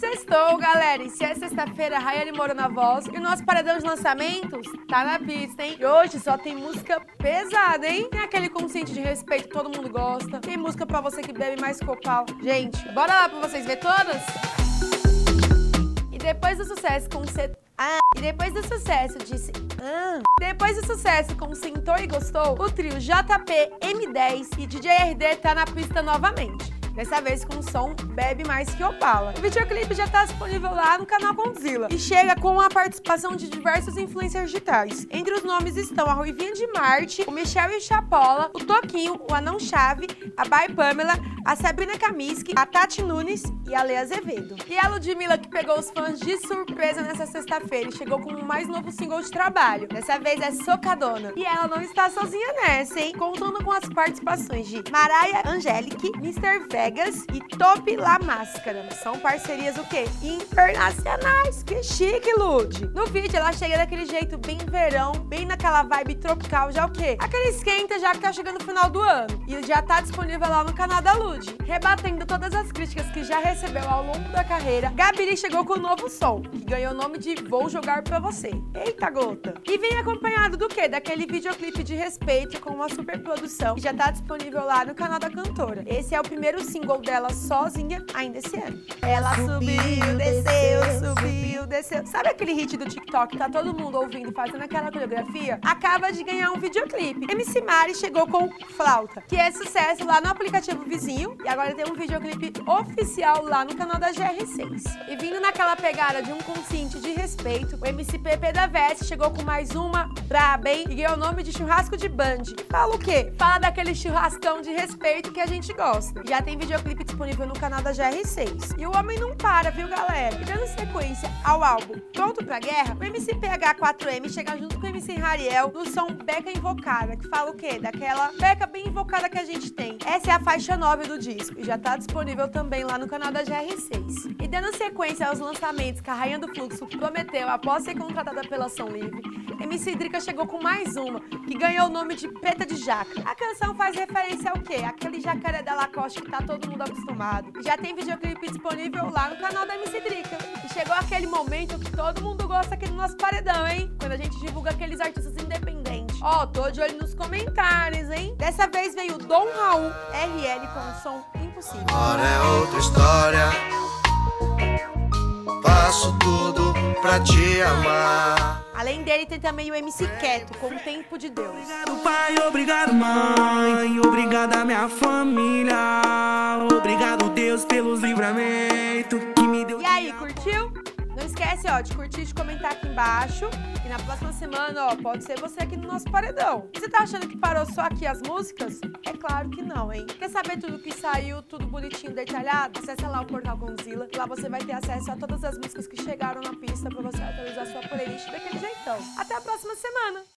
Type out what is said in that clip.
Sextou, galera. E se é sexta-feira, Rayane Moura na voz. E o nosso paredão de lançamentos tá na pista, hein? E hoje só tem música pesada, hein? Tem aquele consciente de respeito que todo mundo gosta. Tem música pra você que bebe mais copal. Gente, bora lá pra vocês ver todas? E depois do sucesso com C... Ah, e depois do sucesso disse. Ah. Depois do sucesso com Sentou e Gostou, o trio JP, M10 e DJ RD tá na pista novamente dessa vez com o som Bebe Mais Que Opala. O videoclipe já está disponível lá no canal Condzilla e chega com a participação de diversos influencers digitais. Entre os nomes estão a Ruivinha de Marte, o Michel e Chapola, o Toquinho, o Anão Chave, a Bai Pamela, a Sabrina Kamiski, a Tati Nunes e a Lea Azevedo. E a Ludmilla que pegou os fãs de surpresa nessa sexta-feira e chegou com o mais novo single de trabalho. Dessa vez é Socadona. E ela não está sozinha nessa, hein? Contando com as participações de Mariah Angelique, Mr. Vegas e Top La Máscara. São parcerias o quê? Internacionais. Que chique, Lud. No vídeo ela chega daquele jeito bem verão, bem naquela vibe tropical, já o quê? Aquele esquenta já que tá chegando no final do ano. E já tá disponível lá no canal da Lud. Rebatendo todas as críticas que já recebeu ao longo da carreira, Gabiri chegou com um novo som, que ganhou o nome de Vou Jogar Pra Você. Eita gota! E vem acompanhado do quê? Daquele videoclipe de respeito com uma super produção que já tá disponível lá no canal da cantora. Esse é o primeiro single dela sozinha ainda esse ano. Ela subiu, desceu, subiu, desceu. Sabe aquele hit do TikTok que tá todo mundo ouvindo fazendo aquela coreografia? Acaba de ganhar um videoclipe. MC Mari chegou com Flauta, que é sucesso lá no aplicativo vizinho e agora tem um videoclipe oficial lá no canal da GR6. E vindo naquela pegada de um consciente de respeito, o MC Pepe da Veste chegou com mais uma braba, hein? E ganhou o nome de churrasco de band. E fala o quê? Fala daquele churrascão de respeito que a gente gosta. Já tem videoclipe disponível no canal da GR6. E o homem não para, viu, galera? E dando sequência ao álbum Pronto pra Guerra, o MC PH4M chega junto com o MC Rariel no som Beca Invocada, que fala o quê? Daquela beca bem invocada que a gente tem. Essa é a faixa 9 do disco e já tá disponível também lá no canal da GR6. E dando sequência aos lançamentos que a Rainha do Fluxo prometeu após ser contratada pela Ação Livre, MC Drica chegou com mais uma, que ganhou o nome de Preta de Jaca. A canção faz referência ao quê? Aquele jacaré da Lacoste que tá todo mundo acostumado. Já tem videoclipe disponível lá no canal da MC Drica. E chegou aquele momento que todo mundo gosta aqui no nosso paredão, hein? Quando a gente divulga aqueles artistas independentes. Ó, oh, tô de olho nos comentários, hein? Dessa vez veio Dom Raul RL com um som impossível. Agora é outra história. Faço tudo pra te amar. Além dele, tem também o MC Quieto, com o Tempo de Deus. Obrigado, pai, obrigado, mãe. Obrigada, minha família. Obrigado, Deus, pelos livramentos que me deu. E aí, curtiu? Esquece, ó, de curtir, de comentar aqui embaixo. E na próxima semana, ó, pode ser você aqui no nosso paredão. Você tá achando que parou só aqui as músicas? É claro que não, hein? Quer saber tudo que saiu, tudo bonitinho, detalhado? Acesse lá o portal Gonzilla. Lá você vai ter acesso a todas as músicas que chegaram na pista pra você atualizar sua playlist daquele jeitão. Até a próxima semana!